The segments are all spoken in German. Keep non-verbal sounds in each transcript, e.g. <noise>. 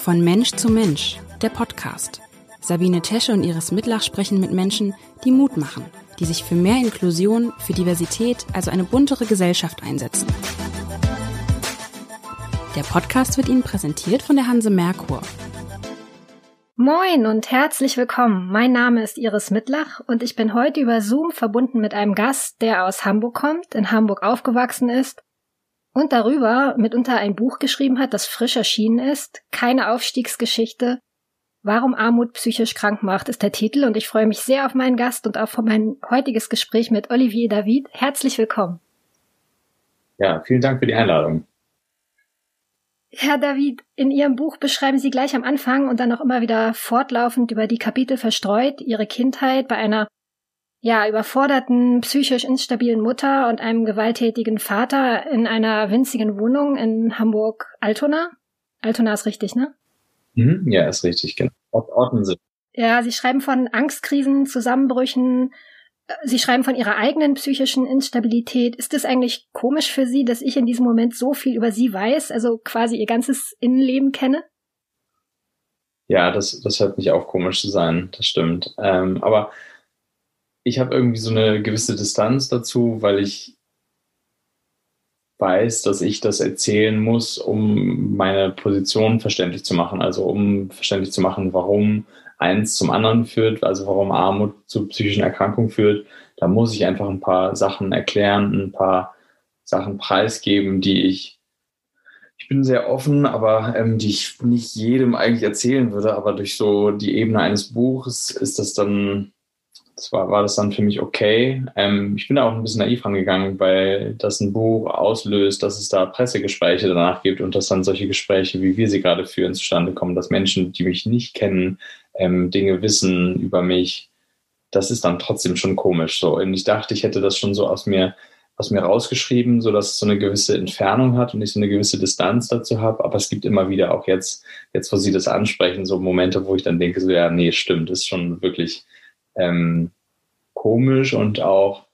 Von Mensch zu Mensch, der Podcast. Sabine Tesche und Iris Mitlach sprechen mit Menschen, die Mut machen, die sich für mehr Inklusion, für Diversität, also eine buntere Gesellschaft einsetzen. Der Podcast wird Ihnen präsentiert von der Hanse Merkur. Moin und herzlich willkommen. Mein Name ist Iris Mitlach und ich bin heute über Zoom verbunden mit einem Gast, der aus Hamburg kommt, in Hamburg aufgewachsen ist und darüber mitunter ein Buch geschrieben hat, das frisch erschienen ist. Keine Aufstiegsgeschichte. Warum Armut psychisch krank macht, ist der Titel und ich freue mich sehr auf meinen Gast und auf mein heutiges Gespräch mit Olivier David. Herzlich willkommen. Ja, vielen Dank für die Einladung. Herr David, in Ihrem Buch beschreiben Sie gleich am Anfang und dann auch immer wieder fortlaufend über die Kapitel verstreut Ihre Kindheit bei einer ja, überforderten, psychisch instabilen Mutter und einem gewalttätigen Vater in einer winzigen Wohnung in Hamburg-Altona. Altona ist richtig, ne? Mhm, ja, ist richtig, genau. Orten sind. Ja, Sie schreiben von Angstkrisen, Zusammenbrüchen. Sie schreiben von Ihrer eigenen psychischen Instabilität. Ist es eigentlich komisch für Sie, dass ich in diesem Moment so viel über Sie weiß, also quasi Ihr ganzes Innenleben kenne? Ja, das, das hört nicht auf, komisch zu sein, das stimmt. Ähm, aber ich habe irgendwie so eine gewisse Distanz dazu, weil ich weiß, dass ich das erzählen muss, um meine Position verständlich zu machen. Also um verständlich zu machen, warum eins zum anderen führt, also warum Armut zu psychischen Erkrankungen führt. Da muss ich einfach ein paar Sachen erklären, ein paar Sachen preisgeben, die ich ich bin sehr offen, aber ähm, die ich nicht jedem eigentlich erzählen würde. Aber durch so die Ebene eines Buches ist das dann das war, das dann für mich okay. Ähm, ich bin da auch ein bisschen naiv rangegangen, weil das ein Buch auslöst, dass es da Pressegespräche danach gibt und dass dann solche Gespräche, wie wir sie gerade führen, zustande kommen, dass Menschen, die mich nicht kennen, ähm, Dinge wissen über mich. Das ist dann trotzdem schon komisch. So. Und ich dachte, ich hätte das schon so aus mir, aus mir rausgeschrieben, so dass es so eine gewisse Entfernung hat und ich so eine gewisse Distanz dazu habe. Aber es gibt immer wieder auch jetzt, jetzt, wo Sie das ansprechen, so Momente, wo ich dann denke, so, ja, nee, stimmt, ist schon wirklich, ähm, komisch und auch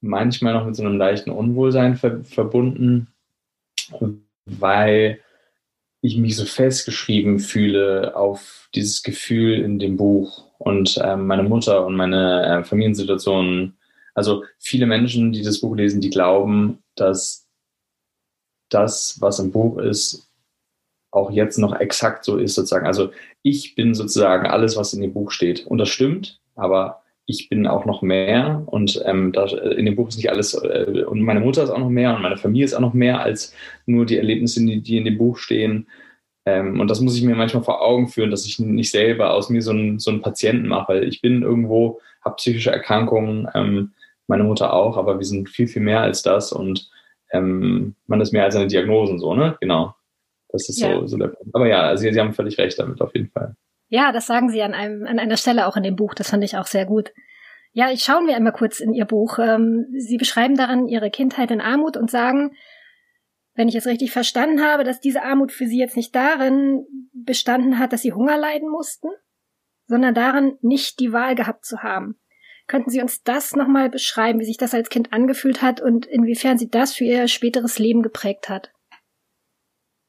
manchmal noch mit so einem leichten Unwohlsein ver verbunden, weil ich mich so festgeschrieben fühle auf dieses Gefühl in dem Buch und äh, meine Mutter und meine äh, Familiensituation. Also viele Menschen, die das Buch lesen, die glauben, dass das, was im Buch ist, auch jetzt noch exakt so ist sozusagen. Also ich bin sozusagen alles, was in dem Buch steht. Und das stimmt, aber ich bin auch noch mehr und ähm, da, in dem Buch ist nicht alles äh, und meine Mutter ist auch noch mehr und meine Familie ist auch noch mehr als nur die Erlebnisse, die, die in dem Buch stehen. Ähm, und das muss ich mir manchmal vor Augen führen, dass ich nicht selber aus mir so einen, so einen Patienten mache, weil ich bin irgendwo, habe psychische Erkrankungen, ähm, meine Mutter auch, aber wir sind viel, viel mehr als das und ähm, man ist mehr als eine Diagnose, so, ne? Genau. Das ist ja. so, so der Punkt. Aber ja, also Sie, Sie haben völlig recht damit, auf jeden Fall. Ja, das sagen Sie an, einem, an einer Stelle auch in dem Buch. Das fand ich auch sehr gut. Ja, ich schauen wir einmal kurz in Ihr Buch. Ähm, Sie beschreiben darin Ihre Kindheit in Armut und sagen, wenn ich es richtig verstanden habe, dass diese Armut für Sie jetzt nicht darin bestanden hat, dass Sie Hunger leiden mussten, sondern darin, nicht die Wahl gehabt zu haben. Könnten Sie uns das nochmal beschreiben, wie sich das als Kind angefühlt hat und inwiefern Sie das für Ihr späteres Leben geprägt hat?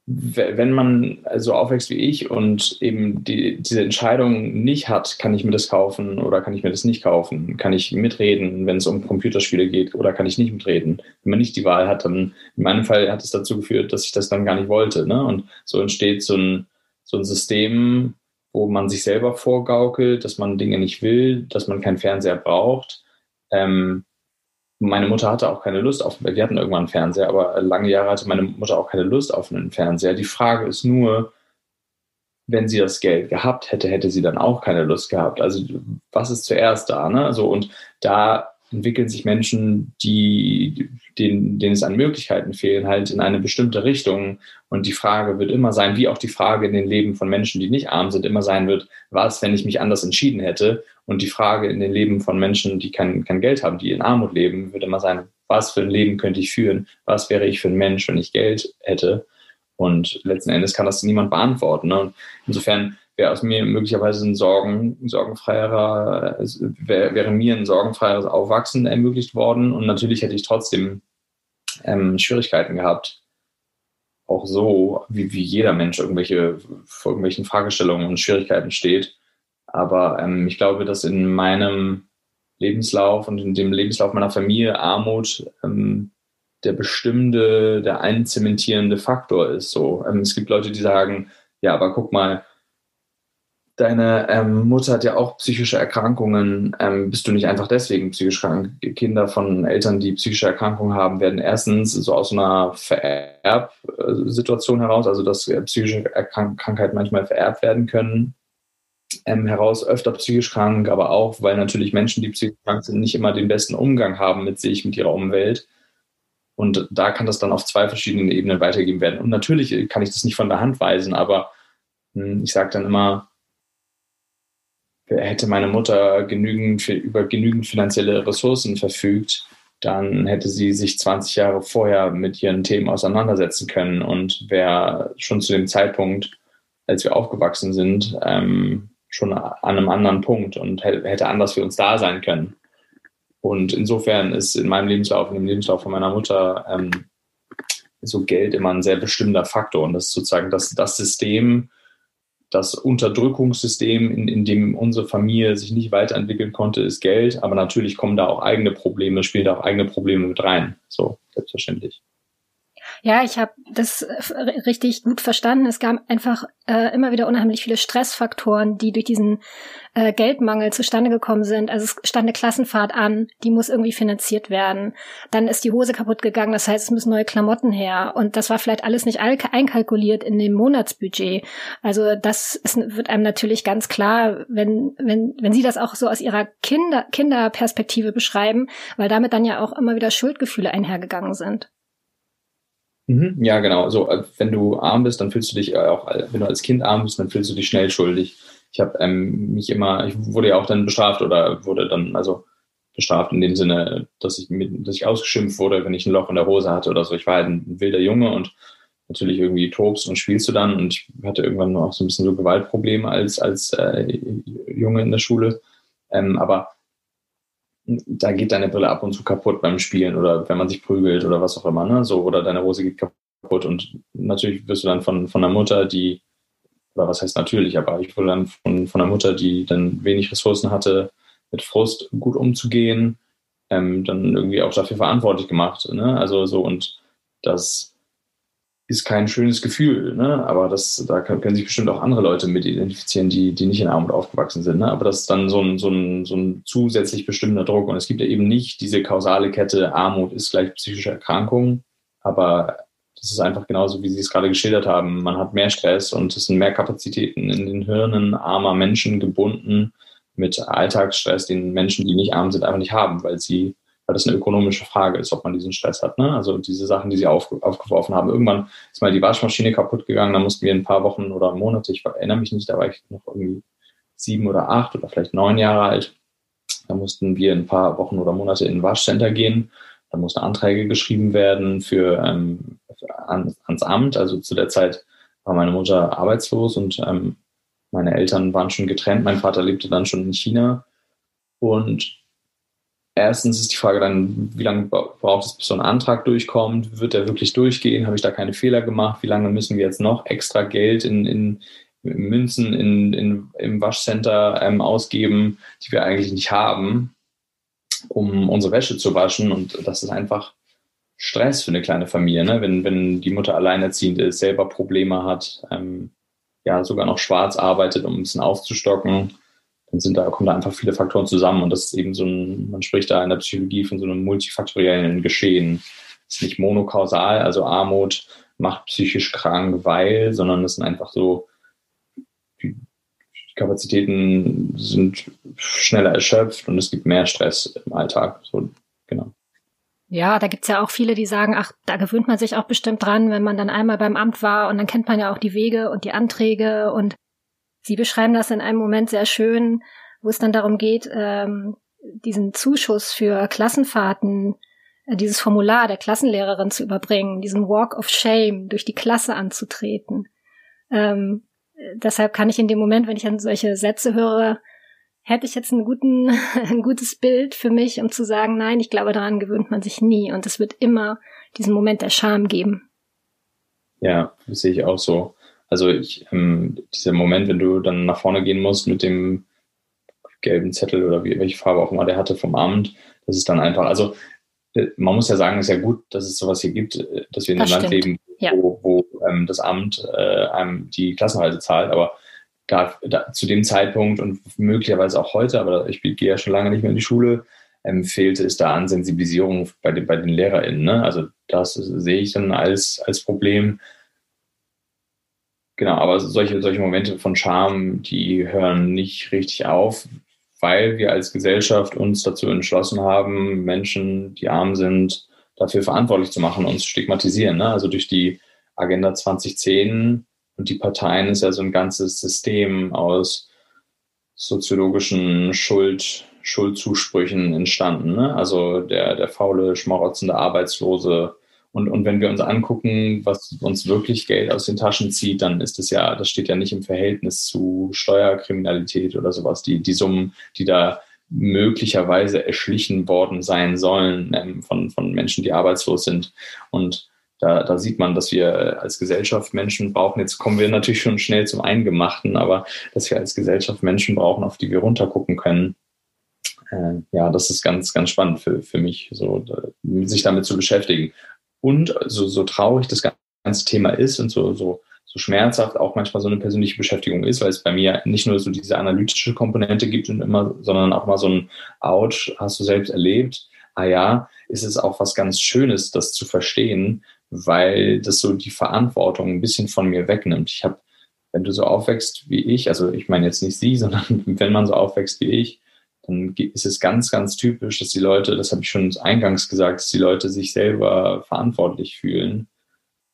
Wenn man so aufwächst wie ich und eben die, diese Entscheidung nicht hat, kann ich mir das kaufen oder kann ich mir das nicht kaufen? Kann ich mitreden, wenn es um Computerspiele geht oder kann ich nicht mitreden? Wenn man nicht die Wahl hat, dann in meinem Fall hat es dazu geführt, dass ich das dann gar nicht wollte. Ne? Und so entsteht so ein, so ein System, wo man sich selber vorgaukelt, dass man Dinge nicht will, dass man keinen Fernseher braucht. Ähm, meine Mutter hatte auch keine Lust auf, wir hatten irgendwann einen Fernseher, aber lange Jahre hatte meine Mutter auch keine Lust auf einen Fernseher. Die Frage ist nur, wenn sie das Geld gehabt hätte, hätte sie dann auch keine Lust gehabt. Also was ist zuerst da? Ne? So, und da entwickeln sich Menschen, die, denen, denen es an Möglichkeiten fehlen, halt in eine bestimmte Richtung. Und die Frage wird immer sein, wie auch die Frage in den Leben von Menschen, die nicht arm sind, immer sein wird, was, wenn ich mich anders entschieden hätte? Und die Frage in den Leben von Menschen, die kein, kein Geld haben, die in Armut leben, wird immer sein, was für ein Leben könnte ich führen? Was wäre ich für ein Mensch, wenn ich Geld hätte? Und letzten Endes kann das niemand beantworten. Ne? Und insofern wäre aus mir möglicherweise ein Sorgen, sorgenfreierer, wäre mir ein sorgenfreieres Aufwachsen ermöglicht worden. Und natürlich hätte ich trotzdem ähm, Schwierigkeiten gehabt, auch so, wie, wie jeder Mensch irgendwelche, vor irgendwelchen Fragestellungen und Schwierigkeiten steht. Aber ähm, ich glaube, dass in meinem Lebenslauf und in dem Lebenslauf meiner Familie Armut ähm, der bestimmte, der einzementierende Faktor ist. So, ähm, es gibt Leute, die sagen, ja, aber guck mal, deine ähm, Mutter hat ja auch psychische Erkrankungen. Ähm, bist du nicht einfach deswegen psychisch krank? Kinder von Eltern, die psychische Erkrankungen haben, werden erstens so aus einer Vererbsituation heraus, also dass äh, psychische Erkrank Krankheiten manchmal vererbt werden können, ähm, heraus öfter psychisch krank, aber auch, weil natürlich Menschen, die psychisch krank sind, nicht immer den besten Umgang haben mit sich, mit ihrer Umwelt. Und da kann das dann auf zwei verschiedenen Ebenen weitergegeben werden. Und natürlich kann ich das nicht von der Hand weisen, aber mh, hm, ich sage dann immer, hätte meine Mutter genügend, über genügend finanzielle Ressourcen verfügt, dann hätte sie sich 20 Jahre vorher mit ihren Themen auseinandersetzen können und wäre schon zu dem Zeitpunkt, als wir aufgewachsen sind, ähm, schon an einem anderen Punkt und hätte anders für uns da sein können. Und insofern ist in meinem Lebenslauf, in dem Lebenslauf von meiner Mutter, ähm, so Geld immer ein sehr bestimmter Faktor. Und das ist sozusagen das, das System, das Unterdrückungssystem, in, in dem unsere Familie sich nicht weiterentwickeln konnte, ist Geld. Aber natürlich kommen da auch eigene Probleme, spielen da auch eigene Probleme mit rein. So, selbstverständlich. Ja, ich habe das äh, richtig gut verstanden. Es gab einfach äh, immer wieder unheimlich viele Stressfaktoren, die durch diesen äh, Geldmangel zustande gekommen sind. Also es stand eine Klassenfahrt an, die muss irgendwie finanziert werden. Dann ist die Hose kaputt gegangen, das heißt, es müssen neue Klamotten her. Und das war vielleicht alles nicht einkalkuliert in dem Monatsbudget. Also das ist, wird einem natürlich ganz klar, wenn, wenn, wenn Sie das auch so aus Ihrer Kinder, Kinderperspektive beschreiben, weil damit dann ja auch immer wieder Schuldgefühle einhergegangen sind. Mhm, ja, genau. So, äh, wenn du arm bist, dann fühlst du dich äh, auch, wenn du als Kind arm bist, dann fühlst du dich schnell schuldig. Ich habe ähm, mich immer, ich wurde ja auch dann bestraft oder wurde dann, also bestraft in dem Sinne, dass ich, mit, dass ich ausgeschimpft wurde, wenn ich ein Loch in der Hose hatte oder so. Ich war halt ein wilder Junge und natürlich irgendwie tobst und spielst du dann und ich hatte irgendwann auch so ein bisschen so Gewaltprobleme als, als äh, Junge in der Schule. Ähm, aber da geht deine Brille ab und zu kaputt beim Spielen oder wenn man sich prügelt oder was auch immer, ne? So, oder deine Hose geht kaputt. Und natürlich wirst du dann von, von der Mutter, die, oder was heißt natürlich, aber ich wurde dann von, von der Mutter, die dann wenig Ressourcen hatte, mit Frust gut umzugehen, ähm, dann irgendwie auch dafür verantwortlich gemacht. Ne? Also so und das ist kein schönes Gefühl, ne? aber das, da können sich bestimmt auch andere Leute mit identifizieren, die, die nicht in Armut aufgewachsen sind. Ne? Aber das ist dann so ein, so, ein, so ein zusätzlich bestimmter Druck. Und es gibt ja eben nicht diese kausale Kette, Armut ist gleich psychische Erkrankung, aber das ist einfach genauso, wie Sie es gerade geschildert haben. Man hat mehr Stress und es sind mehr Kapazitäten in den Hirnen armer Menschen gebunden mit Alltagsstress, den Menschen, die nicht arm sind, einfach nicht haben, weil sie weil das eine ökonomische Frage ist, ob man diesen Stress hat. Ne? Also diese Sachen, die sie auf, aufgeworfen haben. Irgendwann ist mal die Waschmaschine kaputt gegangen, da mussten wir ein paar Wochen oder Monate, ich erinnere mich nicht, da war ich noch irgendwie sieben oder acht oder vielleicht neun Jahre alt. Da mussten wir ein paar Wochen oder Monate in ein Waschcenter gehen. Da mussten Anträge geschrieben werden für, ähm, für ans, ans Amt. Also zu der Zeit war meine Mutter arbeitslos und ähm, meine Eltern waren schon getrennt. Mein Vater lebte dann schon in China. Und Erstens ist die Frage dann, wie lange braucht es, bis so ein Antrag durchkommt? Wird der wirklich durchgehen? Habe ich da keine Fehler gemacht? Wie lange müssen wir jetzt noch extra Geld in, in, Münzen in, in, im Waschcenter ähm, ausgeben, die wir eigentlich nicht haben, um unsere Wäsche zu waschen? Und das ist einfach Stress für eine kleine Familie, ne? wenn, wenn die Mutter alleinerziehend ist, selber Probleme hat, ähm, ja, sogar noch schwarz arbeitet, um ein bisschen aufzustocken dann sind da, kommen da einfach viele Faktoren zusammen und das ist eben so ein, man spricht da in der Psychologie von so einem multifaktoriellen Geschehen. Das ist nicht monokausal, also Armut macht psychisch krank, weil, sondern es sind einfach so, die Kapazitäten sind schneller erschöpft und es gibt mehr Stress im Alltag. So, genau. Ja, da gibt's ja auch viele, die sagen, ach, da gewöhnt man sich auch bestimmt dran, wenn man dann einmal beim Amt war und dann kennt man ja auch die Wege und die Anträge und Sie beschreiben das in einem Moment sehr schön, wo es dann darum geht, ähm, diesen Zuschuss für Klassenfahrten, äh, dieses Formular der Klassenlehrerin zu überbringen, diesen Walk of Shame durch die Klasse anzutreten. Ähm, deshalb kann ich in dem Moment, wenn ich an solche Sätze höre, hätte ich jetzt einen guten, <laughs> ein gutes Bild für mich, um zu sagen, nein, ich glaube, daran gewöhnt man sich nie und es wird immer diesen Moment der Scham geben. Ja, das sehe ich auch so. Also ich, ähm, dieser Moment, wenn du dann nach vorne gehen musst mit dem gelben Zettel oder wie, welche Farbe auch immer der hatte vom Amt, das ist dann einfach, also äh, man muss ja sagen, es ist ja gut, dass es sowas hier gibt, äh, dass wir in das einem Land leben, ja. wo, wo ähm, das Amt äh, einem die Klassenhalter zahlt, aber da, da, zu dem Zeitpunkt und möglicherweise auch heute, aber ich gehe ja schon lange nicht mehr in die Schule, ähm, fehlte es da an Sensibilisierung bei den, bei den LehrerInnen. Ne? Also das sehe ich dann als, als Problem. Genau, aber solche, solche Momente von Scham, die hören nicht richtig auf, weil wir als Gesellschaft uns dazu entschlossen haben, Menschen, die arm sind, dafür verantwortlich zu machen, uns stigmatisieren. Ne? Also durch die Agenda 2010 und die Parteien ist ja so ein ganzes System aus soziologischen Schuld, Schuldzusprüchen entstanden. Ne? Also der, der faule, schmarotzende Arbeitslose. Und, und wenn wir uns angucken, was uns wirklich Geld aus den Taschen zieht, dann ist es ja, das steht ja nicht im Verhältnis zu Steuerkriminalität oder sowas. Die, die Summen, die da möglicherweise erschlichen worden sein sollen ähm, von, von Menschen, die arbeitslos sind. Und da, da sieht man, dass wir als Gesellschaft Menschen brauchen. Jetzt kommen wir natürlich schon schnell zum Eingemachten, aber dass wir als Gesellschaft Menschen brauchen, auf die wir runtergucken können äh, ja, das ist ganz, ganz spannend für, für mich, so, sich damit zu beschäftigen. Und so, so traurig das ganze Thema ist und so, so, so schmerzhaft auch manchmal so eine persönliche Beschäftigung ist, weil es bei mir nicht nur so diese analytische Komponente gibt und immer, sondern auch mal so ein Ouch, hast du selbst erlebt? Ah ja, ist es auch was ganz Schönes, das zu verstehen, weil das so die Verantwortung ein bisschen von mir wegnimmt. Ich habe, wenn du so aufwächst wie ich, also ich meine jetzt nicht sie, <laughs> sondern wenn man so aufwächst wie ich, dann ist es ganz, ganz typisch, dass die Leute, das habe ich schon eingangs gesagt, dass die Leute sich selber verantwortlich fühlen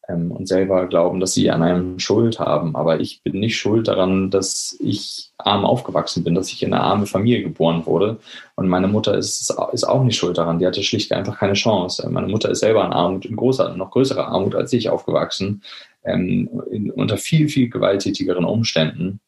ähm, und selber glauben, dass sie an einem Schuld haben. Aber ich bin nicht schuld daran, dass ich arm aufgewachsen bin, dass ich in eine arme Familie geboren wurde. Und meine Mutter ist, ist auch nicht schuld daran. Die hatte schlicht einfach keine Chance. Meine Mutter ist selber in Armut, in großer, noch größerer Armut als ich aufgewachsen, ähm, in, unter viel, viel gewalttätigeren Umständen.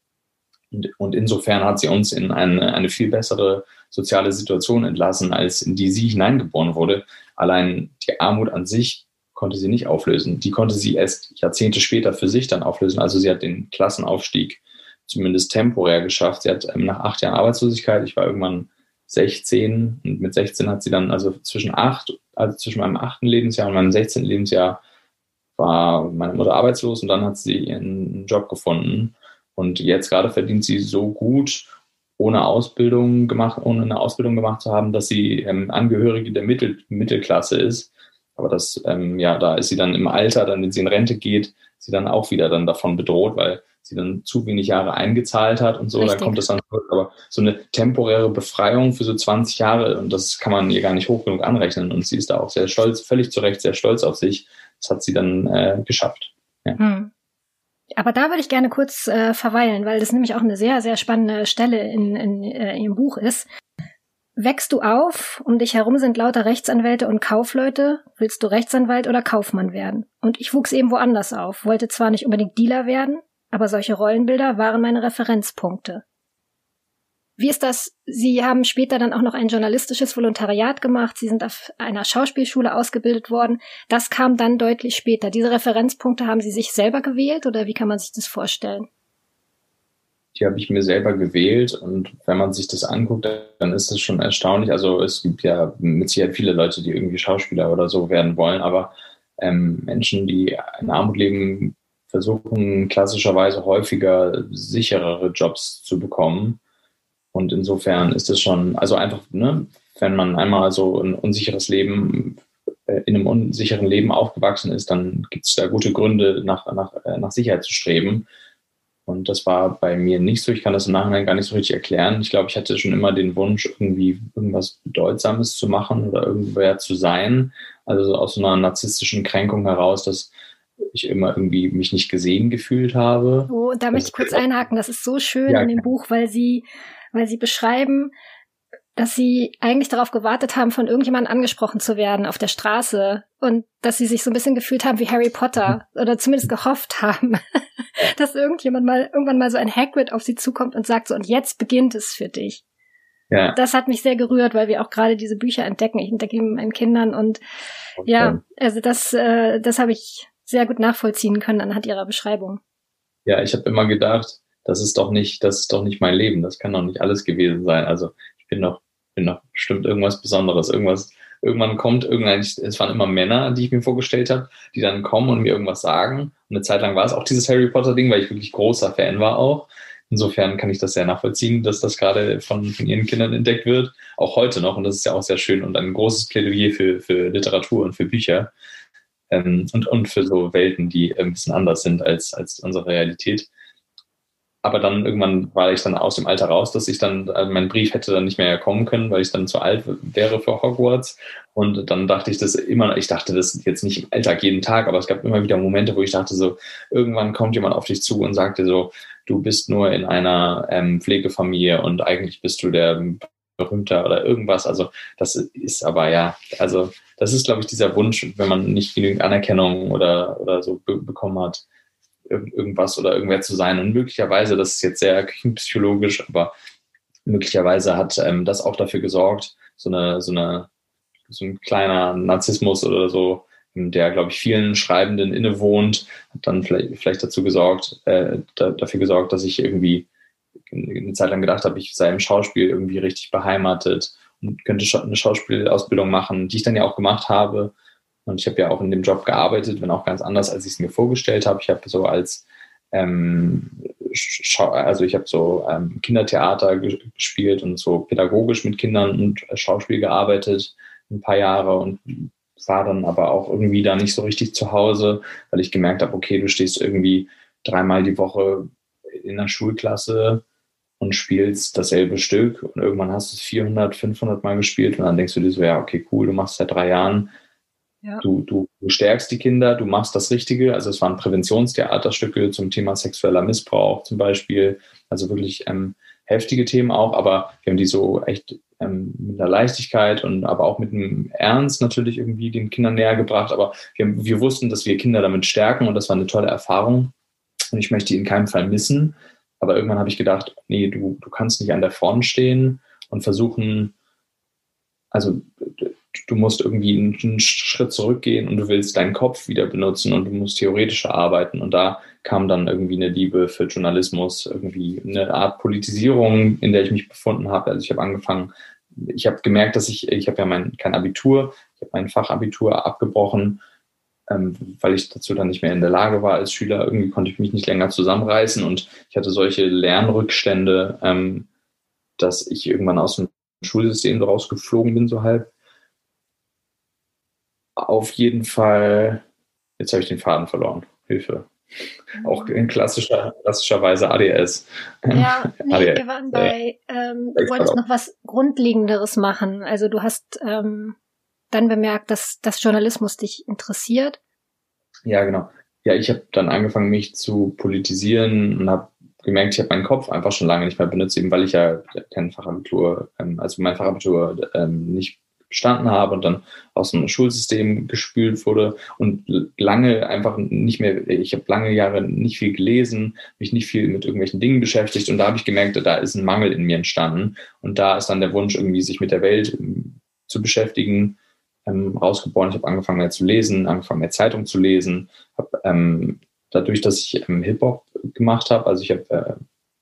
Und, insofern hat sie uns in eine, eine viel bessere soziale Situation entlassen, als in die sie hineingeboren wurde. Allein die Armut an sich konnte sie nicht auflösen. Die konnte sie erst Jahrzehnte später für sich dann auflösen. Also sie hat den Klassenaufstieg zumindest temporär geschafft. Sie hat ähm, nach acht Jahren Arbeitslosigkeit, ich war irgendwann 16 und mit 16 hat sie dann, also zwischen acht, also zwischen meinem achten Lebensjahr und meinem 16. Lebensjahr war meine Mutter arbeitslos und dann hat sie ihren Job gefunden und jetzt gerade verdient sie so gut, ohne Ausbildung gemacht, ohne eine Ausbildung gemacht zu haben, dass sie ähm, Angehörige der Mittel, Mittelklasse ist. Aber das, ähm, ja, da ist sie dann im Alter, dann, wenn sie in Rente geht, sie dann auch wieder dann davon bedroht, weil sie dann zu wenig Jahre eingezahlt hat und so, Richtig. dann kommt das dann zurück. Aber so eine temporäre Befreiung für so 20 Jahre, und das kann man ihr gar nicht hoch genug anrechnen. Und sie ist da auch sehr stolz, völlig zu Recht sehr stolz auf sich. Das hat sie dann äh, geschafft. Ja. Hm. Aber da würde ich gerne kurz äh, verweilen, weil das nämlich auch eine sehr, sehr spannende Stelle in, in, äh, Ihrem Buch ist. Wächst du auf, um dich herum sind lauter Rechtsanwälte und Kaufleute, willst du Rechtsanwalt oder Kaufmann werden? Und ich wuchs eben woanders auf, wollte zwar nicht unbedingt Dealer werden, aber solche Rollenbilder waren meine Referenzpunkte. Wie ist das? Sie haben später dann auch noch ein journalistisches Volontariat gemacht. Sie sind auf einer Schauspielschule ausgebildet worden. Das kam dann deutlich später. Diese Referenzpunkte haben Sie sich selber gewählt oder wie kann man sich das vorstellen? Die habe ich mir selber gewählt und wenn man sich das anguckt, dann ist das schon erstaunlich. Also es gibt ja mit Sicherheit viele Leute, die irgendwie Schauspieler oder so werden wollen, aber ähm, Menschen, die in Armut leben, versuchen klassischerweise häufiger sicherere Jobs zu bekommen und insofern ist es schon, also einfach, ne, wenn man einmal so ein unsicheres Leben, äh, in einem unsicheren Leben aufgewachsen ist, dann gibt es da gute Gründe, nach, nach, äh, nach Sicherheit zu streben. Und das war bei mir nicht so. Ich kann das im Nachhinein gar nicht so richtig erklären. Ich glaube, ich hatte schon immer den Wunsch, irgendwie irgendwas Bedeutsames zu machen oder irgendwer zu sein. Also aus so einer narzisstischen Kränkung heraus, dass ich immer irgendwie mich nicht gesehen gefühlt habe. Oh, da möchte ich kurz einhaken. Das ist so schön ja, in dem Buch, weil sie weil sie beschreiben, dass sie eigentlich darauf gewartet haben, von irgendjemandem angesprochen zu werden auf der Straße und dass sie sich so ein bisschen gefühlt haben wie Harry Potter oder zumindest gehofft haben, <laughs> dass irgendjemand mal irgendwann mal so ein Hagrid auf sie zukommt und sagt so und jetzt beginnt es für dich. Ja. Das hat mich sehr gerührt, weil wir auch gerade diese Bücher entdecken. Ich entdecke ihn meinen Kindern und okay. ja, also das, äh, das habe ich sehr gut nachvollziehen können anhand ihrer Beschreibung. Ja, ich habe immer gedacht, das ist doch nicht, das ist doch nicht mein Leben. Das kann doch nicht alles gewesen sein. Also ich bin doch, bin doch bestimmt irgendwas Besonderes, irgendwas. Irgendwann kommt irgendein, es waren immer Männer, die ich mir vorgestellt habe, die dann kommen und mir irgendwas sagen. Und eine Zeit lang war es auch dieses Harry Potter Ding, weil ich wirklich großer Fan war auch. Insofern kann ich das sehr nachvollziehen, dass das gerade von, von ihren Kindern entdeckt wird, auch heute noch. Und das ist ja auch sehr schön und ein großes Plädoyer für, für Literatur und für Bücher ähm, und, und für so Welten, die ein bisschen anders sind als, als unsere Realität. Aber dann irgendwann war ich dann aus dem Alter raus, dass ich dann, also mein Brief hätte dann nicht mehr kommen können, weil ich dann zu alt wäre für Hogwarts. Und dann dachte ich das immer, ich dachte das jetzt nicht im Alltag jeden Tag, aber es gab immer wieder Momente, wo ich dachte so, irgendwann kommt jemand auf dich zu und sagt dir so, du bist nur in einer ähm, Pflegefamilie und eigentlich bist du der berühmter oder irgendwas. Also das ist aber ja, also das ist, glaube ich, dieser Wunsch, wenn man nicht genügend Anerkennung oder, oder so be bekommen hat, irgendwas oder irgendwer zu sein. Und möglicherweise, das ist jetzt sehr psychologisch, aber möglicherweise hat ähm, das auch dafür gesorgt, so eine, so eine, so ein kleiner Narzissmus oder so, der, glaube ich, vielen Schreibenden innewohnt, hat dann vielleicht, vielleicht dazu gesorgt, äh, da, dafür gesorgt, dass ich irgendwie eine Zeit lang gedacht habe, ich sei im Schauspiel irgendwie richtig beheimatet und könnte eine Schauspielausbildung machen, die ich dann ja auch gemacht habe. Und ich habe ja auch in dem Job gearbeitet, wenn auch ganz anders, als ich es mir vorgestellt habe. Ich habe so als ähm, also ich habe so ähm, Kindertheater gespielt und so pädagogisch mit Kindern und Schauspiel gearbeitet ein paar Jahre und war dann aber auch irgendwie da nicht so richtig zu Hause, weil ich gemerkt habe, okay, du stehst irgendwie dreimal die Woche in der Schulklasse und spielst dasselbe Stück und irgendwann hast du es 400, 500 Mal gespielt und dann denkst du dir so, ja, okay, cool, du machst seit drei Jahren, ja. du, du, du stärkst die Kinder, du machst das Richtige. Also es waren Präventionstheaterstücke zum Thema sexueller Missbrauch zum Beispiel, also wirklich ähm, heftige Themen auch, aber wir haben die so echt ähm, mit einer Leichtigkeit und aber auch mit einem Ernst natürlich irgendwie den Kindern näher gebracht. Aber wir, wir wussten, dass wir Kinder damit stärken und das war eine tolle Erfahrung. Und ich möchte die in keinem Fall missen. Aber irgendwann habe ich gedacht, nee, du, du kannst nicht an der Front stehen und versuchen, also du musst irgendwie einen Schritt zurückgehen und du willst deinen Kopf wieder benutzen und du musst theoretischer arbeiten. Und da kam dann irgendwie eine Liebe für Journalismus, irgendwie eine Art Politisierung, in der ich mich befunden habe. Also ich habe angefangen, ich habe gemerkt, dass ich, ich habe ja mein, kein Abitur, ich habe mein Fachabitur abgebrochen, ähm, weil ich dazu dann nicht mehr in der Lage war als Schüler. Irgendwie konnte ich mich nicht länger zusammenreißen und ich hatte solche Lernrückstände, ähm, dass ich irgendwann aus dem Schulsystem rausgeflogen bin, so halb auf jeden Fall, jetzt habe ich den Faden verloren. Hilfe. Auch in klassischer, klassischerweise ADS. Ja, <laughs> nee, ADS. wir waren bei, ähm, du wolltest noch was Grundlegenderes machen. Also du hast ähm, dann bemerkt, dass das Journalismus dich interessiert. Ja, genau. Ja, ich habe dann angefangen, mich zu politisieren und habe gemerkt, ich habe meinen Kopf einfach schon lange nicht mehr benutzt, eben weil ich ja kein Fachabitur, ähm, also mein Fachabitur ähm, nicht bestanden habe und dann aus dem Schulsystem gespült wurde und lange einfach nicht mehr, ich habe lange Jahre nicht viel gelesen, mich nicht viel mit irgendwelchen Dingen beschäftigt und da habe ich gemerkt, da ist ein Mangel in mir entstanden und da ist dann der Wunsch irgendwie, sich mit der Welt ähm, zu beschäftigen, ähm, rausgeboren. Ich habe angefangen mehr zu lesen, angefangen mehr Zeitung zu lesen, habe ähm, dadurch, dass ich ähm, Hip-Hop gemacht habe, also ich habe äh,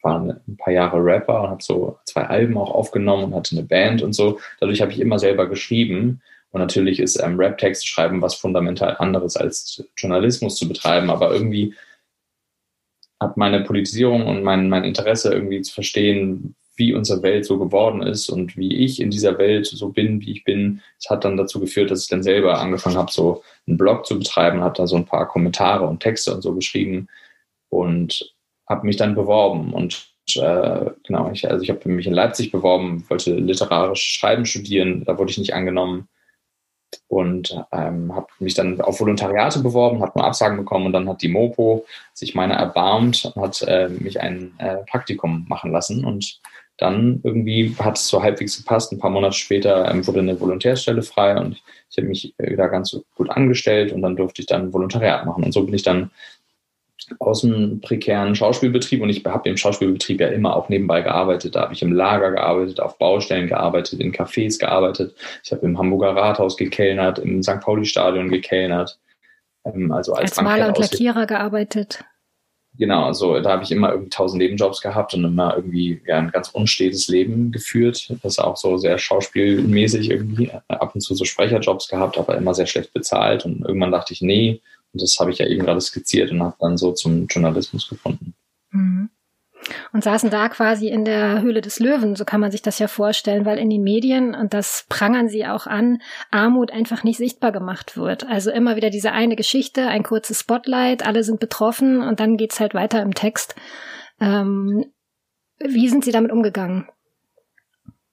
war ein paar Jahre Rapper und habe so zwei Alben auch aufgenommen und hatte eine Band und so. Dadurch habe ich immer selber geschrieben. Und natürlich ist ähm, Rap-Text schreiben was fundamental anderes als Journalismus zu betreiben. Aber irgendwie hat meine Politisierung und mein, mein Interesse irgendwie zu verstehen, wie unsere Welt so geworden ist und wie ich in dieser Welt so bin, wie ich bin, es hat dann dazu geführt, dass ich dann selber angefangen habe, so einen Blog zu betreiben, habe da so ein paar Kommentare und Texte und so geschrieben und habe mich dann beworben und äh, genau, ich, also ich habe mich in Leipzig beworben, wollte literarisch Schreiben studieren, da wurde ich nicht angenommen und ähm, habe mich dann auf Volontariate beworben, habe nur Absagen bekommen und dann hat die Mopo sich meiner erbarmt und hat äh, mich ein äh, Praktikum machen lassen und dann irgendwie hat es so halbwegs gepasst. Ein paar Monate später ähm, wurde eine Volontärstelle frei und ich habe mich äh, da ganz gut angestellt und dann durfte ich dann Volontariat machen. Und so bin ich dann aus dem prekären Schauspielbetrieb und ich habe im Schauspielbetrieb ja immer auch nebenbei gearbeitet. Da habe ich im Lager gearbeitet, auf Baustellen gearbeitet, in Cafés gearbeitet. Ich habe im Hamburger Rathaus gekellnert, im St. Pauli-Stadion gekellnert. Ähm, also als, als Maler und Lackierer gearbeitet. Genau, also da habe ich immer irgendwie tausend Nebenjobs gehabt und immer irgendwie ja, ein ganz unstetes Leben geführt. Das auch so sehr schauspielmäßig irgendwie. Ab und zu so Sprecherjobs gehabt, aber immer sehr schlecht bezahlt. Und irgendwann dachte ich, nee, und das habe ich ja eben gerade skizziert und habe dann so zum Journalismus gefunden. Mhm und saßen da quasi in der Höhle des Löwen, so kann man sich das ja vorstellen, weil in den Medien, und das prangern sie auch an, Armut einfach nicht sichtbar gemacht wird. Also immer wieder diese eine Geschichte, ein kurzes Spotlight, alle sind betroffen und dann geht's halt weiter im Text. Ähm, wie sind Sie damit umgegangen?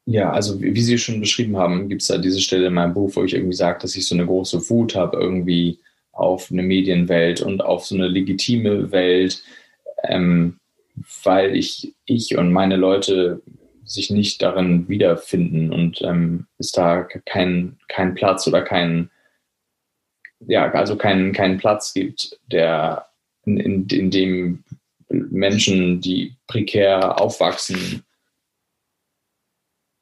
Ja, also wie, wie Sie schon beschrieben haben, gibt es da diese Stelle in meinem Buch, wo ich irgendwie sage, dass ich so eine große Wut habe irgendwie auf eine Medienwelt und auf so eine legitime Welt. Ähm, weil ich, ich und meine Leute sich nicht darin wiederfinden und ähm, es da kein, kein Platz oder kein, ja, also keinen kein Platz gibt, der in, in, in dem Menschen, die prekär aufwachsen,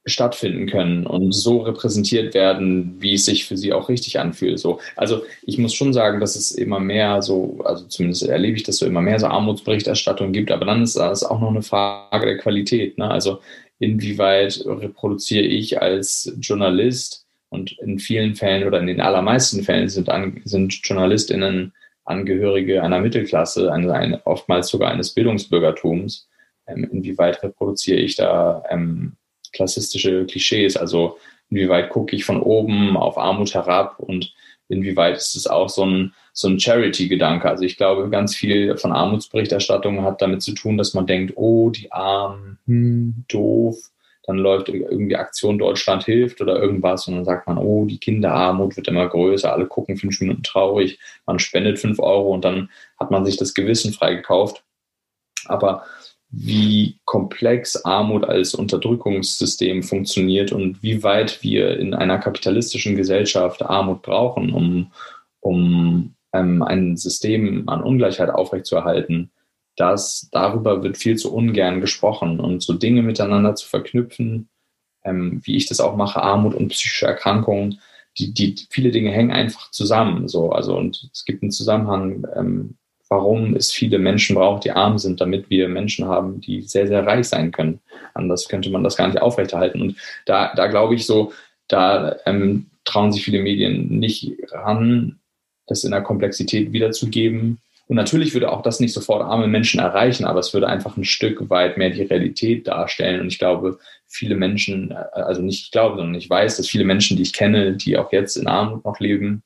stattfinden können und so repräsentiert werden, wie es sich für sie auch richtig anfühlt. So, also ich muss schon sagen, dass es immer mehr so, also zumindest erlebe ich, dass so immer mehr so Armutsberichterstattung gibt, aber dann ist das auch noch eine Frage der Qualität. Ne? Also inwieweit reproduziere ich als Journalist und in vielen Fällen oder in den allermeisten Fällen sind, an, sind JournalistInnen Angehörige einer Mittelklasse, eine, eine, oftmals sogar eines Bildungsbürgertums. Ähm, inwieweit reproduziere ich da ähm, klassistische Klischees. Also inwieweit gucke ich von oben auf Armut herab und inwieweit ist es auch so ein, so ein Charity-Gedanke. Also ich glaube, ganz viel von Armutsberichterstattung hat damit zu tun, dass man denkt, oh, die Armen, hm, doof. Dann läuft irgendwie Aktion Deutschland hilft oder irgendwas und dann sagt man, oh, die Kinderarmut wird immer größer, alle gucken fünf Minuten traurig, man spendet fünf Euro und dann hat man sich das Gewissen freigekauft. Aber wie komplex Armut als Unterdrückungssystem funktioniert und wie weit wir in einer kapitalistischen Gesellschaft Armut brauchen, um, um ähm, ein System an Ungleichheit aufrechtzuerhalten, das darüber wird viel zu ungern gesprochen und so Dinge miteinander zu verknüpfen, ähm, wie ich das auch mache, Armut und psychische Erkrankungen, die, die viele Dinge hängen einfach zusammen. So, also und es gibt einen Zusammenhang ähm, warum es viele Menschen braucht, die arm sind, damit wir Menschen haben, die sehr, sehr reich sein können. Anders könnte man das gar nicht aufrechterhalten. Und da, da glaube ich so, da ähm, trauen sich viele Medien nicht ran, das in der Komplexität wiederzugeben. Und natürlich würde auch das nicht sofort arme Menschen erreichen, aber es würde einfach ein Stück weit mehr die Realität darstellen. Und ich glaube, viele Menschen, äh, also nicht ich glaube, sondern ich weiß, dass viele Menschen, die ich kenne, die auch jetzt in Armut noch leben,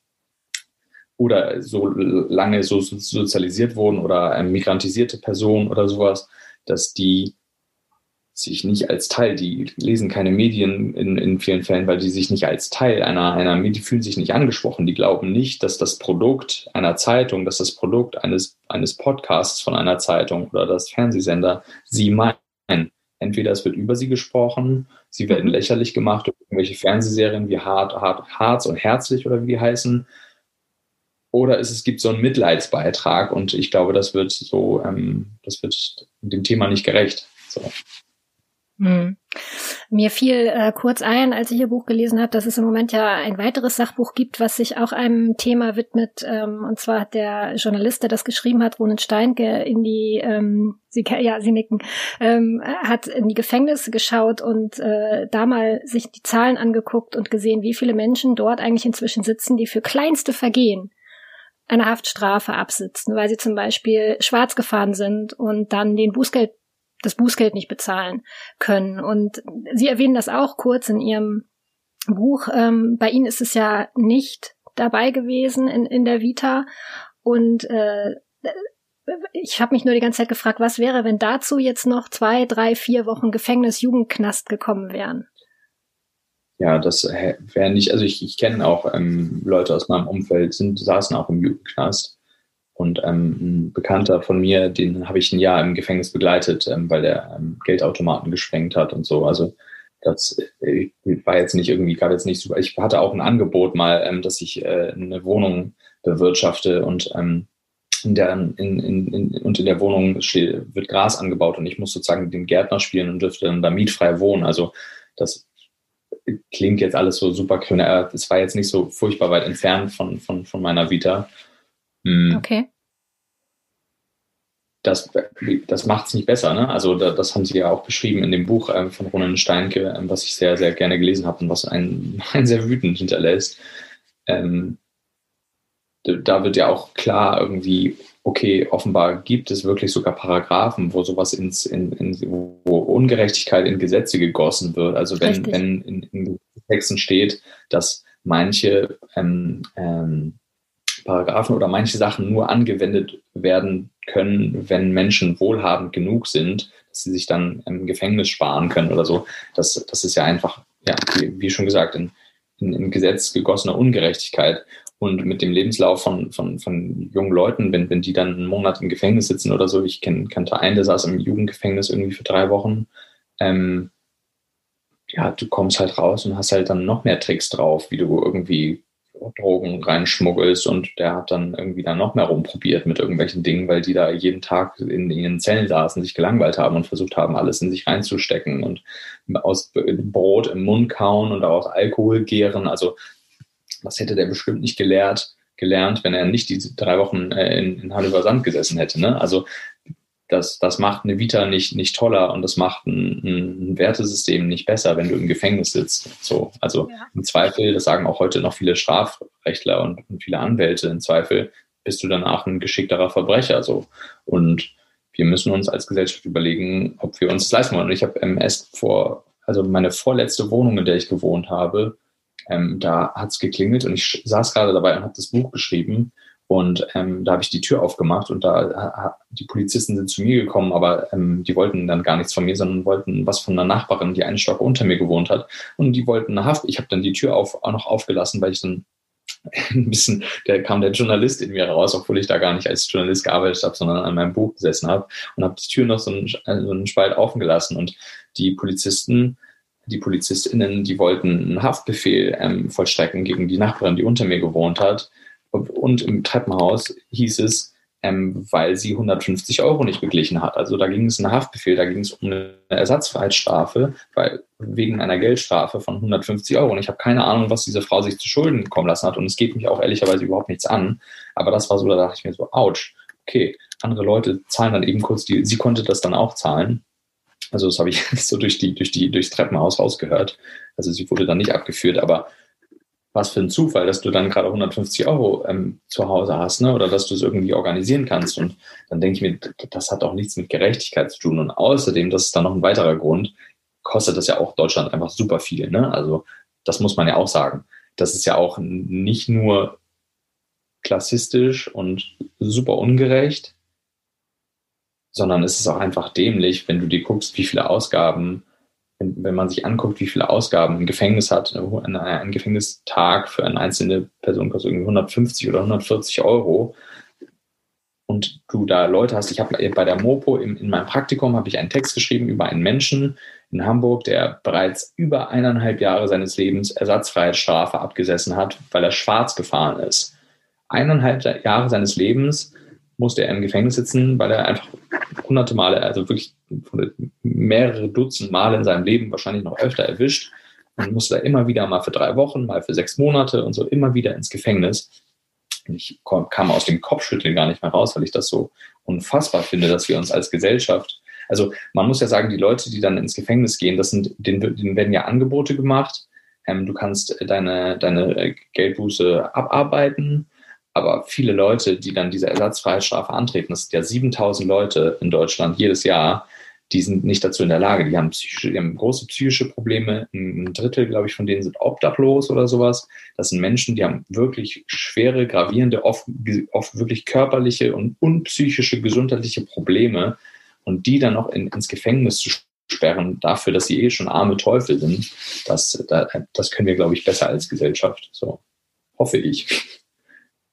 oder so lange so sozialisiert wurden oder ähm, migrantisierte Personen oder sowas, dass die sich nicht als Teil, die lesen keine Medien in, in vielen Fällen, weil die sich nicht als Teil einer, einer die fühlen sich nicht angesprochen. Die glauben nicht, dass das Produkt einer Zeitung, dass das Produkt eines, eines Podcasts von einer Zeitung oder das Fernsehsender sie meinen. Entweder es wird über sie gesprochen, sie werden mhm. lächerlich gemacht durch irgendwelche Fernsehserien wie Hart, Hart, Harz und Herzlich oder wie die heißen oder es, es gibt so einen Mitleidsbeitrag und ich glaube, das wird so, ähm, das wird dem Thema nicht gerecht. So. Hm. Mir fiel äh, kurz ein, als ich Ihr Buch gelesen habe, dass es im Moment ja ein weiteres Sachbuch gibt, was sich auch einem Thema widmet. Ähm, und zwar hat der Journalist, der das geschrieben hat, Ronen Steinke, in die, ähm, Sie, ja, Sie nicken, ähm, hat in die Gefängnisse geschaut und äh, da mal sich die Zahlen angeguckt und gesehen, wie viele Menschen dort eigentlich inzwischen sitzen, die für kleinste Vergehen eine Haftstrafe absitzen, weil sie zum Beispiel schwarz gefahren sind und dann den Bußgeld, das Bußgeld nicht bezahlen können. Und Sie erwähnen das auch kurz in Ihrem Buch. Ähm, bei Ihnen ist es ja nicht dabei gewesen in, in der Vita. Und äh, ich habe mich nur die ganze Zeit gefragt, was wäre, wenn dazu jetzt noch zwei, drei, vier Wochen Gefängnis, Jugendknast gekommen wären? Ja, das wäre nicht, also ich, ich kenne auch ähm, Leute aus meinem Umfeld, sind, saßen auch im Jugendknast. Und ähm, ein Bekannter von mir, den habe ich ein Jahr im Gefängnis begleitet, ähm, weil der ähm, Geldautomaten gesprengt hat und so. Also das äh, war jetzt nicht irgendwie, gab jetzt nicht super. Ich hatte auch ein Angebot mal, ähm, dass ich äh, eine Wohnung bewirtschafte und ähm, in der, in, in, in, und in der Wohnung steht, wird Gras angebaut und ich muss sozusagen den Gärtner spielen und dürfte dann da mietfrei wohnen. Also das klingt jetzt alles so super kriminell. Es war jetzt nicht so furchtbar weit entfernt von, von, von meiner Vita. Hm. Okay. Das, das macht es nicht besser. Ne? Also da, das haben Sie ja auch beschrieben in dem Buch ähm, von Ronan Steinke, ähm, was ich sehr, sehr gerne gelesen habe und was einen, <laughs> einen sehr wütend hinterlässt. Ähm, da wird ja auch klar irgendwie, okay, offenbar gibt es wirklich sogar Paragraphen, wo sowas ins, in, in, wo Ungerechtigkeit in Gesetze gegossen wird. Also wenn, wenn in, in Texten steht, dass manche ähm, ähm, Paragraphen oder manche Sachen nur angewendet werden können, wenn Menschen wohlhabend genug sind, dass sie sich dann im Gefängnis sparen können oder so. Das, das ist ja einfach, ja, wie, wie schon gesagt, in, in, in Gesetz gegossene Ungerechtigkeit. Und mit dem Lebenslauf von, von, von jungen Leuten, wenn, wenn die dann einen Monat im Gefängnis sitzen oder so, ich kenn, kannte einen, der saß im Jugendgefängnis irgendwie für drei Wochen, ähm, ja, du kommst halt raus und hast halt dann noch mehr Tricks drauf, wie du irgendwie Drogen reinschmuggelst und der hat dann irgendwie dann noch mehr rumprobiert mit irgendwelchen Dingen, weil die da jeden Tag in ihren Zellen saßen, sich gelangweilt haben und versucht haben, alles in sich reinzustecken und aus Brot im Mund kauen und daraus Alkohol gären. Also das hätte der bestimmt nicht gelehrt, gelernt, wenn er nicht diese drei Wochen äh, in, in Hall Sand gesessen hätte. Ne? Also das, das macht eine Vita nicht, nicht toller und das macht ein, ein Wertesystem nicht besser, wenn du im Gefängnis sitzt. So, also ja. im Zweifel, das sagen auch heute noch viele Strafrechtler und, und viele Anwälte, im Zweifel bist du danach ein geschickterer Verbrecher. So. Und wir müssen uns als Gesellschaft überlegen, ob wir uns das leisten wollen. Und ich habe MS vor, also meine vorletzte Wohnung, in der ich gewohnt habe, ähm, da hat es geklingelt und ich saß gerade dabei und habe das Buch geschrieben. Und ähm, da habe ich die Tür aufgemacht und da die Polizisten sind zu mir gekommen, aber ähm, die wollten dann gar nichts von mir, sondern wollten was von einer Nachbarin, die einen Stock unter mir gewohnt hat. Und die wollten eine Haft. Ich habe dann die Tür auf, auch noch aufgelassen, weil ich dann <laughs> ein bisschen, da kam der Journalist in mir raus, obwohl ich da gar nicht als Journalist gearbeitet habe, sondern an meinem Buch gesessen habe und habe die Tür noch so einen, so einen Spalt offen gelassen. Und die Polizisten die PolizistInnen, die wollten einen Haftbefehl ähm, vollstrecken gegen die Nachbarin, die unter mir gewohnt hat. Und im Treppenhaus hieß es, ähm, weil sie 150 Euro nicht beglichen hat. Also da ging es einen Haftbefehl, da ging es um eine Ersatzfreiheitsstrafe weil, wegen einer Geldstrafe von 150 Euro. Und ich habe keine Ahnung, was diese Frau sich zu Schulden kommen lassen hat. Und es geht mich auch ehrlicherweise überhaupt nichts an. Aber das war so, da dachte ich mir so, ouch, okay, andere Leute zahlen dann eben kurz die, sie konnte das dann auch zahlen. Also das habe ich <laughs> so durch die, durch die, durchs Treppenhaus rausgehört. Also sie wurde dann nicht abgeführt, aber was für ein Zufall, dass du dann gerade 150 Euro ähm, zu Hause hast, ne? Oder dass du es irgendwie organisieren kannst. Und dann denke ich mir, das hat auch nichts mit Gerechtigkeit zu tun. Und außerdem, das ist dann noch ein weiterer Grund, kostet das ja auch Deutschland einfach super viel. Ne? Also das muss man ja auch sagen. Das ist ja auch nicht nur klassistisch und super ungerecht, sondern es ist auch einfach dämlich, wenn du dir guckst, wie viele Ausgaben, wenn, wenn man sich anguckt, wie viele Ausgaben ein Gefängnis hat. Ein, ein Gefängnistag für eine einzelne Person kostet irgendwie 150 oder 140 Euro. Und du da Leute hast, ich habe bei der Mopo in, in meinem Praktikum habe ich einen Text geschrieben über einen Menschen in Hamburg, der bereits über eineinhalb Jahre seines Lebens Ersatzfreiheitsstrafe abgesessen hat, weil er schwarz gefahren ist. Eineinhalb Jahre seines Lebens musste er im Gefängnis sitzen, weil er einfach hunderte Male, also wirklich mehrere Dutzend Male in seinem Leben, wahrscheinlich noch öfter erwischt und musste da immer wieder mal für drei Wochen, mal für sechs Monate und so immer wieder ins Gefängnis. Ich kam aus dem Kopfschütteln gar nicht mehr raus, weil ich das so unfassbar finde, dass wir uns als Gesellschaft, also man muss ja sagen, die Leute, die dann ins Gefängnis gehen, das sind, denen, denen werden ja Angebote gemacht. Ähm, du kannst deine, deine Geldbuße abarbeiten aber viele Leute, die dann diese Ersatzfreiheitsstrafe antreten, das sind ja 7000 Leute in Deutschland jedes Jahr, die sind nicht dazu in der Lage. Die haben, psychische, die haben große psychische Probleme. Ein Drittel, glaube ich, von denen sind obdachlos oder sowas. Das sind Menschen, die haben wirklich schwere, gravierende, oft, oft wirklich körperliche und unpsychische gesundheitliche Probleme. Und die dann noch in, ins Gefängnis zu sperren dafür, dass sie eh schon arme Teufel sind, das, das können wir, glaube ich, besser als Gesellschaft. So hoffe ich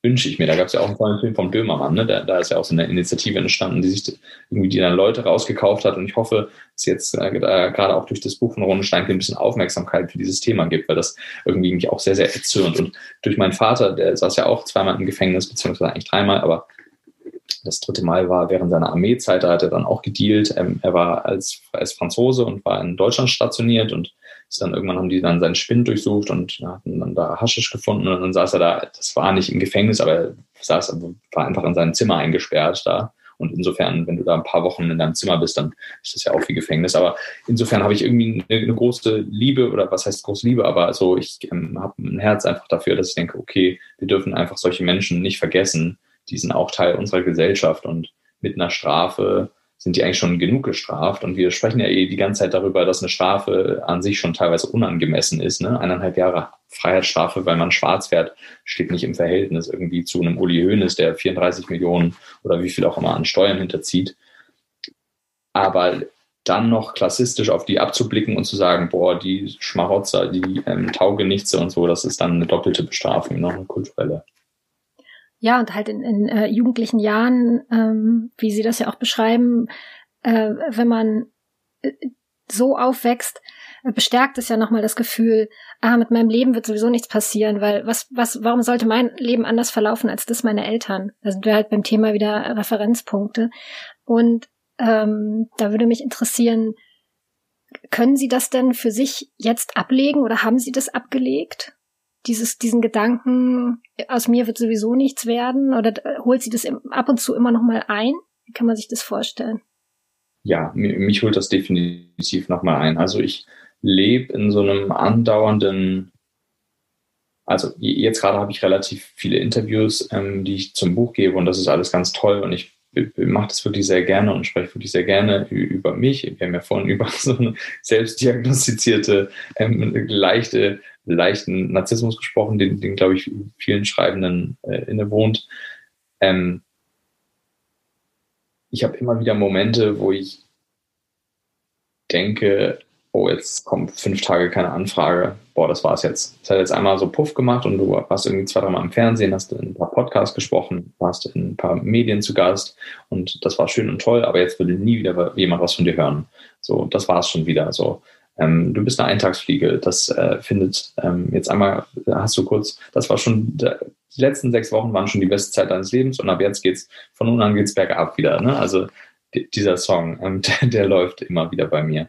wünsche ich mir. Da gab es ja auch einen tollen Film vom Böhmermann, ne? da, da ist ja auch so eine Initiative entstanden, die sich irgendwie die dann Leute rausgekauft hat. Und ich hoffe, dass jetzt äh, gerade auch durch das Buch von Ronne Steinke ein bisschen Aufmerksamkeit für dieses Thema gibt, weil das irgendwie mich auch sehr, sehr erzürnt. Und durch meinen Vater, der saß ja auch zweimal im Gefängnis, beziehungsweise eigentlich dreimal, aber das dritte Mal war während seiner Armeezeit, da hat er dann auch gedealt. Ähm, er war als, als Franzose und war in Deutschland stationiert und ist dann irgendwann haben die dann seinen Spind durchsucht und hatten dann da Haschisch gefunden und dann saß er da, das war nicht im Gefängnis, aber saß, war einfach in seinem Zimmer eingesperrt da. Und insofern, wenn du da ein paar Wochen in deinem Zimmer bist, dann ist das ja auch wie Gefängnis. Aber insofern habe ich irgendwie eine, eine, große Liebe, oder was heißt große Liebe, aber also ich ähm, habe ein Herz einfach dafür, dass ich denke, okay, wir dürfen einfach solche Menschen nicht vergessen. Die sind auch Teil unserer Gesellschaft und mit einer Strafe sind die eigentlich schon genug gestraft. Und wir sprechen ja eh die ganze Zeit darüber, dass eine Strafe an sich schon teilweise unangemessen ist. Ne? Eineinhalb Jahre Freiheitsstrafe, weil man schwarz fährt, steht nicht im Verhältnis irgendwie zu einem Uli Hoeneß, der 34 Millionen oder wie viel auch immer an Steuern hinterzieht. Aber dann noch klassistisch auf die abzublicken und zu sagen, boah, die Schmarotzer, die ähm, Taugenichtse und so, das ist dann eine doppelte Bestrafung, noch eine kulturelle ja, und halt in, in äh, jugendlichen Jahren, ähm, wie Sie das ja auch beschreiben, äh, wenn man äh, so aufwächst, äh, bestärkt es ja nochmal das Gefühl, ah, mit meinem Leben wird sowieso nichts passieren, weil was, was, warum sollte mein Leben anders verlaufen als das meiner Eltern? Da sind wir halt beim Thema wieder Referenzpunkte. Und ähm, da würde mich interessieren, können Sie das denn für sich jetzt ablegen oder haben Sie das abgelegt? Dieses, diesen Gedanken, aus mir wird sowieso nichts werden? Oder holt sie das ab und zu immer noch mal ein? Wie kann man sich das vorstellen? Ja, mich holt das definitiv noch mal ein. Also ich lebe in so einem andauernden, also jetzt gerade habe ich relativ viele Interviews, ähm, die ich zum Buch gebe und das ist alles ganz toll und ich mache das wirklich sehr gerne und spreche wirklich sehr gerne über mich. Wir haben ja vorhin <laughs> über so eine selbstdiagnostizierte, ähm, leichte leichten Narzissmus gesprochen, den, den glaube ich, vielen Schreibenden äh, innewohnt. Ähm, ich habe immer wieder Momente, wo ich denke, oh, jetzt kommen fünf Tage keine Anfrage. Boah, das war's jetzt. Es hat jetzt einmal so Puff gemacht und du warst irgendwie zwei, dreimal im Fernsehen, hast in ein paar Podcasts gesprochen, warst in ein paar Medien zu Gast und das war schön und toll, aber jetzt will nie wieder jemand was von dir hören. So, das war's schon wieder. So, ähm, du bist eine Eintagsfliege. Das äh, findet ähm, jetzt einmal, hast du kurz, das war schon, die letzten sechs Wochen waren schon die beste Zeit deines Lebens und ab jetzt geht's, von nun an geht's bergab wieder. Ne? Also dieser Song, ähm, <laughs> der, der läuft immer wieder bei mir.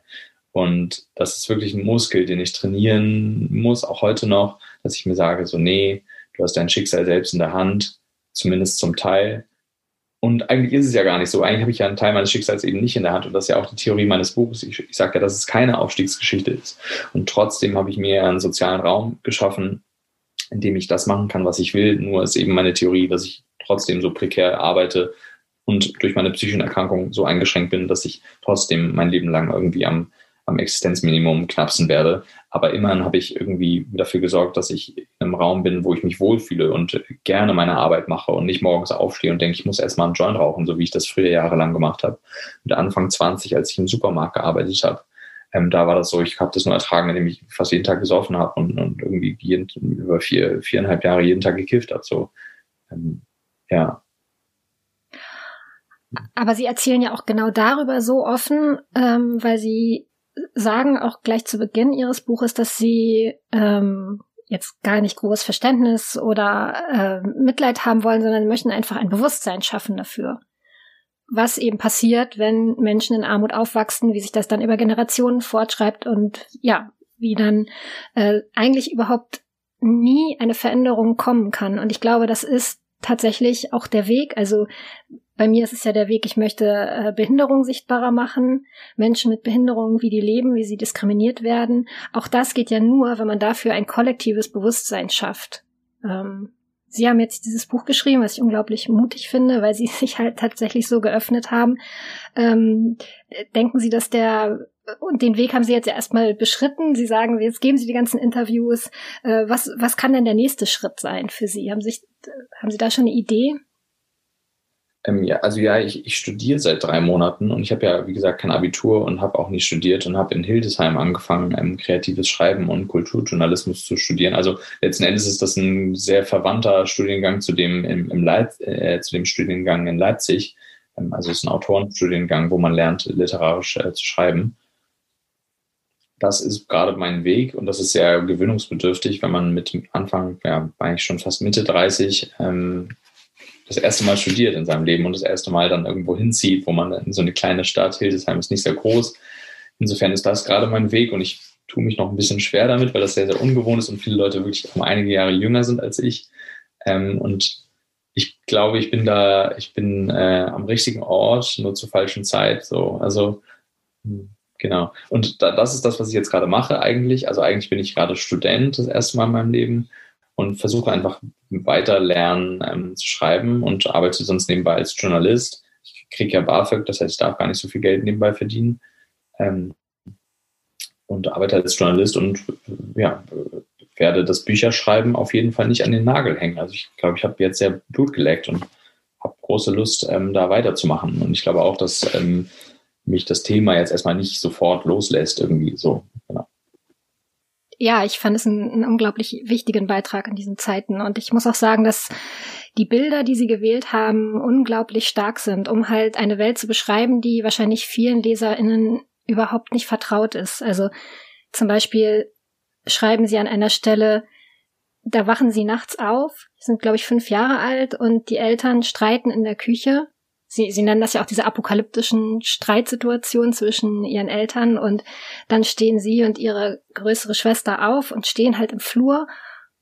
Und das ist wirklich ein Muskel, den ich trainieren muss, auch heute noch, dass ich mir sage, so, nee, du hast dein Schicksal selbst in der Hand, zumindest zum Teil. Und eigentlich ist es ja gar nicht so. Eigentlich habe ich ja einen Teil meines Schicksals eben nicht in der Hand. Und das ist ja auch die Theorie meines Buches. Ich, ich sage ja, dass es keine Aufstiegsgeschichte ist. Und trotzdem habe ich mir einen sozialen Raum geschaffen, in dem ich das machen kann, was ich will. Nur ist eben meine Theorie, dass ich trotzdem so prekär arbeite und durch meine psychischen Erkrankungen so eingeschränkt bin, dass ich trotzdem mein Leben lang irgendwie am am Existenzminimum knapsen werde. Aber immerhin habe ich irgendwie dafür gesorgt, dass ich in einem Raum bin, wo ich mich wohlfühle und gerne meine Arbeit mache und nicht morgens aufstehe und denke, ich muss erstmal einen Joint rauchen, so wie ich das früher jahrelang gemacht habe. Mit Anfang 20, als ich im Supermarkt gearbeitet habe, ähm, da war das so, ich habe das nur ertragen, indem ich fast jeden Tag gesoffen habe und, und irgendwie jeden, über vier, viereinhalb Jahre jeden Tag gekifft habe. So, ähm, ja. Aber Sie erzählen ja auch genau darüber so offen, ähm, weil Sie sagen auch gleich zu Beginn ihres Buches, dass sie ähm, jetzt gar nicht großes Verständnis oder äh, Mitleid haben wollen, sondern möchten einfach ein Bewusstsein schaffen dafür. Was eben passiert, wenn Menschen in Armut aufwachsen, wie sich das dann über Generationen fortschreibt und ja, wie dann äh, eigentlich überhaupt nie eine Veränderung kommen kann. Und ich glaube, das ist tatsächlich auch der Weg. Also bei mir ist es ja der Weg, ich möchte äh, Behinderung sichtbarer machen, Menschen mit Behinderungen, wie die leben, wie sie diskriminiert werden. Auch das geht ja nur, wenn man dafür ein kollektives Bewusstsein schafft. Ähm, sie haben jetzt dieses Buch geschrieben, was ich unglaublich mutig finde, weil sie <laughs> sich halt tatsächlich so geöffnet haben. Ähm, denken Sie, dass der und den Weg haben Sie jetzt ja erstmal beschritten. Sie sagen, jetzt geben Sie die ganzen Interviews. Äh, was, was kann denn der nächste Schritt sein für Sie? Haben, sich, haben Sie da schon eine Idee? Ähm, ja, also ja, ich, ich studiere seit drei Monaten und ich habe ja, wie gesagt, kein Abitur und habe auch nicht studiert und habe in Hildesheim angefangen, ähm, kreatives Schreiben und Kulturjournalismus zu studieren. Also letzten Endes ist das ein sehr verwandter Studiengang zu dem, im, im Leip äh, zu dem Studiengang in Leipzig. Ähm, also es ist ein Autorenstudiengang, wo man lernt, literarisch äh, zu schreiben. Das ist gerade mein Weg und das ist sehr gewöhnungsbedürftig, wenn man mit Anfang, ja, eigentlich schon fast Mitte 30 ähm, das erste Mal studiert in seinem Leben und das erste Mal dann irgendwo hinzieht, wo man in so eine kleine Stadt, Hildesheim ist nicht sehr groß. Insofern ist das gerade mein Weg und ich tue mich noch ein bisschen schwer damit, weil das sehr, sehr ungewohnt ist und viele Leute wirklich um einige Jahre jünger sind als ich. Ähm, und ich glaube, ich bin da, ich bin äh, am richtigen Ort, nur zur falschen Zeit. So, also hm, genau. Und da, das ist das, was ich jetzt gerade mache eigentlich. Also eigentlich bin ich gerade Student das erste Mal in meinem Leben und versuche einfach weiter lernen ähm, zu schreiben und arbeite sonst nebenbei als Journalist. Ich kriege ja BAföG, das heißt, ich darf gar nicht so viel Geld nebenbei verdienen. Ähm, und arbeite als Journalist und ja, werde das Bücherschreiben auf jeden Fall nicht an den Nagel hängen. Also ich glaube, ich habe jetzt sehr Blut geleckt und habe große Lust, ähm, da weiterzumachen. Und ich glaube auch, dass ähm, mich das Thema jetzt erstmal nicht sofort loslässt, irgendwie so. Genau. Ja, ich fand es einen, einen unglaublich wichtigen Beitrag in diesen Zeiten. Und ich muss auch sagen, dass die Bilder, die sie gewählt haben, unglaublich stark sind, um halt eine Welt zu beschreiben, die wahrscheinlich vielen LeserInnen überhaupt nicht vertraut ist. Also zum Beispiel schreiben sie an einer Stelle, da wachen sie nachts auf, sind, glaube ich, fünf Jahre alt und die Eltern streiten in der Küche. Sie, sie nennen das ja auch diese apokalyptischen Streitsituationen zwischen ihren Eltern und dann stehen sie und ihre größere Schwester auf und stehen halt im Flur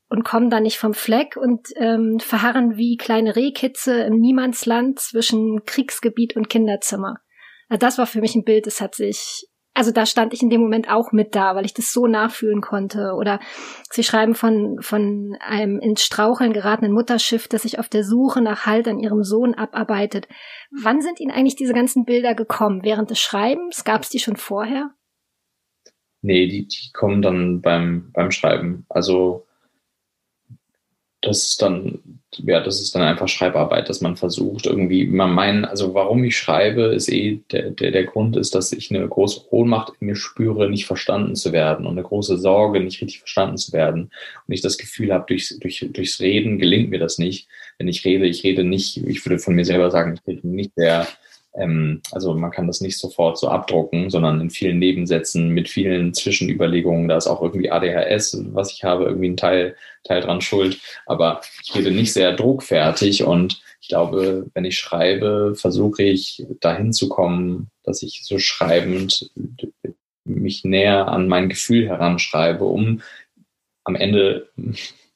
und kommen da nicht vom Fleck und ähm, verharren wie kleine Rehkitze im Niemandsland zwischen Kriegsgebiet und Kinderzimmer. Also das war für mich ein Bild, das hat sich also da stand ich in dem Moment auch mit da, weil ich das so nachfühlen konnte. Oder sie schreiben von, von einem ins Straucheln geratenen Mutterschiff, das sich auf der Suche nach Halt an ihrem Sohn abarbeitet. Wann sind Ihnen eigentlich diese ganzen Bilder gekommen? Während des Schreibens? Gab es die schon vorher? Nee, die, die kommen dann beim, beim Schreiben. Also das ist dann, ja, das ist dann einfach Schreibarbeit, dass man versucht, irgendwie, man meinen, also warum ich schreibe, ist eh, der, der, der Grund ist, dass ich eine große Ohnmacht in mir spüre, nicht verstanden zu werden und eine große Sorge, nicht richtig verstanden zu werden. Und ich das Gefühl habe, durch, durch, durchs Reden gelingt mir das nicht. Wenn ich rede, ich rede nicht, ich würde von mir selber sagen, ich rede nicht sehr ähm, also man kann das nicht sofort so abdrucken, sondern in vielen Nebensätzen mit vielen Zwischenüberlegungen. Da ist auch irgendwie ADHS, was ich habe, irgendwie ein Teil, Teil dran schuld. Aber ich rede nicht sehr druckfertig und ich glaube, wenn ich schreibe, versuche ich dahin zu kommen, dass ich so schreibend mich näher an mein Gefühl heranschreibe, um am Ende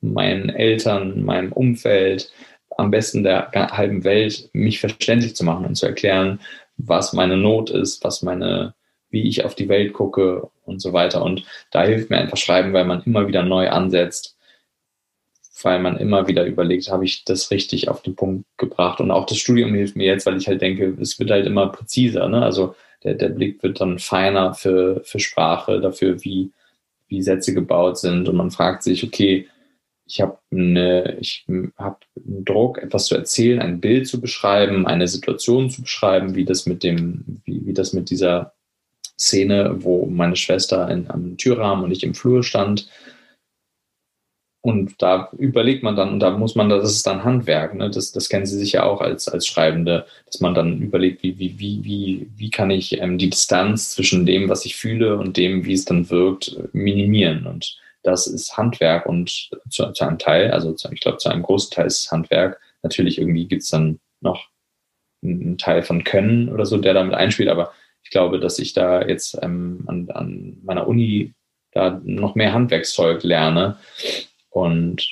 meinen Eltern, meinem Umfeld, am besten der halben Welt, mich verständlich zu machen und zu erklären, was meine Not ist, was meine, wie ich auf die Welt gucke und so weiter. Und da hilft mir einfach Schreiben, weil man immer wieder neu ansetzt, weil man immer wieder überlegt, habe ich das richtig auf den Punkt gebracht. Und auch das Studium hilft mir jetzt, weil ich halt denke, es wird halt immer präziser. Ne? Also der, der Blick wird dann feiner für, für Sprache, dafür, wie, wie Sätze gebaut sind. Und man fragt sich, okay, ich habe eine, ich habe einen Druck, etwas zu erzählen, ein Bild zu beschreiben, eine Situation zu beschreiben, wie das mit dem, wie, wie das mit dieser Szene, wo meine Schwester in, am Türrahmen und ich im Flur stand. Und da überlegt man dann, und da muss man, das ist dann Handwerk, ne? das, das kennen Sie sicher auch als, als Schreibende, dass man dann überlegt, wie, wie, wie, wie, wie kann ich ähm, die Distanz zwischen dem, was ich fühle und dem, wie es dann wirkt, minimieren. Und das ist Handwerk und zu, zu einem Teil, also zu, ich glaube, zu einem großen Teil ist Handwerk. Natürlich irgendwie gibt es dann noch einen Teil von Können oder so, der damit einspielt, aber ich glaube, dass ich da jetzt ähm, an, an meiner Uni da noch mehr Handwerkszeug lerne und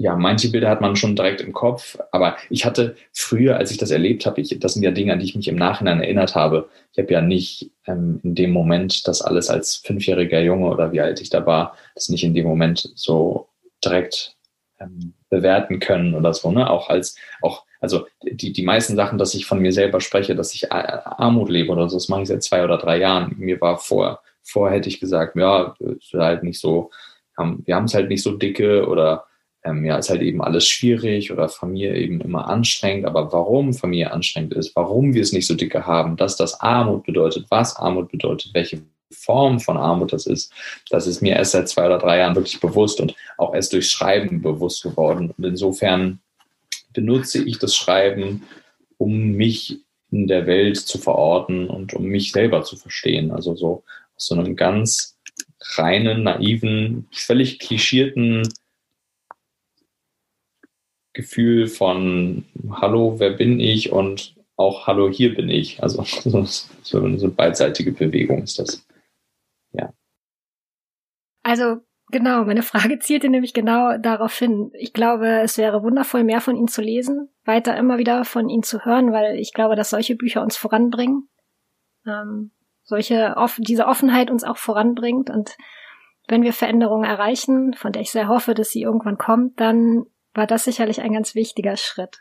ja, manche Bilder hat man schon direkt im Kopf, aber ich hatte früher, als ich das erlebt habe, ich, das sind ja Dinge, an die ich mich im Nachhinein erinnert habe. Ich habe ja nicht ähm, in dem Moment das alles als fünfjähriger Junge oder wie alt ich da war, das nicht in dem Moment so direkt ähm, bewerten können oder so, ne? Auch als, auch, also die, die meisten Sachen, dass ich von mir selber spreche, dass ich Armut lebe oder so, das mache ich seit zwei oder drei Jahren. Mir war vor, vorher hätte ich gesagt, ja, ist halt nicht so, wir haben es halt nicht so dicke oder ähm, ja, ist halt eben alles schwierig oder Familie eben immer anstrengend. Aber warum Familie anstrengend ist, warum wir es nicht so dicke haben, dass das Armut bedeutet, was Armut bedeutet, welche Form von Armut das ist, das ist mir erst seit zwei oder drei Jahren wirklich bewusst und auch erst durch Schreiben bewusst geworden. Und insofern benutze ich das Schreiben, um mich in der Welt zu verorten und um mich selber zu verstehen. Also so aus so einem ganz reinen, naiven, völlig klischierten Gefühl von Hallo, wer bin ich und auch Hallo, hier bin ich. Also <laughs> so eine beidseitige Bewegung ist das. Ja. Also Genau, meine Frage zielte nämlich genau darauf hin. Ich glaube, es wäre wundervoll, mehr von Ihnen zu lesen, weiter immer wieder von Ihnen zu hören, weil ich glaube, dass solche Bücher uns voranbringen, ähm, solche diese Offenheit uns auch voranbringt und wenn wir Veränderungen erreichen, von der ich sehr hoffe, dass sie irgendwann kommt, dann war das sicherlich ein ganz wichtiger Schritt.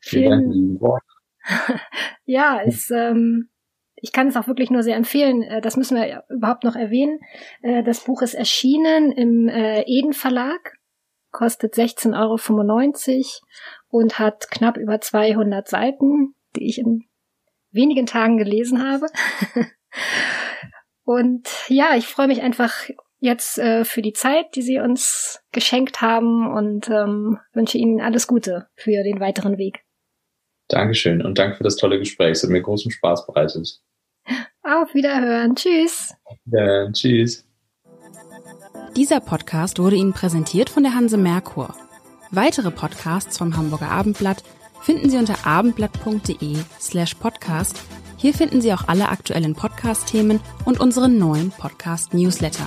Vielen, Dank. <laughs> ja, es ähm, ich kann es auch wirklich nur sehr empfehlen. Äh, das müssen wir überhaupt noch erwähnen. Äh, das Buch ist erschienen im äh, Eden Verlag, kostet 16,95 Euro und hat knapp über 200 Seiten, die ich in wenigen Tagen gelesen habe. <laughs> und ja, ich freue mich einfach jetzt für die Zeit, die Sie uns geschenkt haben und ähm, wünsche Ihnen alles Gute für den weiteren Weg. Dankeschön und danke für das tolle Gespräch. Es hat mir großen Spaß bereitet. Auf Wiederhören. Tschüss. Ja, tschüss. Dieser Podcast wurde Ihnen präsentiert von der Hanse Merkur. Weitere Podcasts vom Hamburger Abendblatt finden Sie unter abendblatt.de slash podcast. Hier finden Sie auch alle aktuellen Podcast-Themen und unseren neuen Podcast-Newsletter.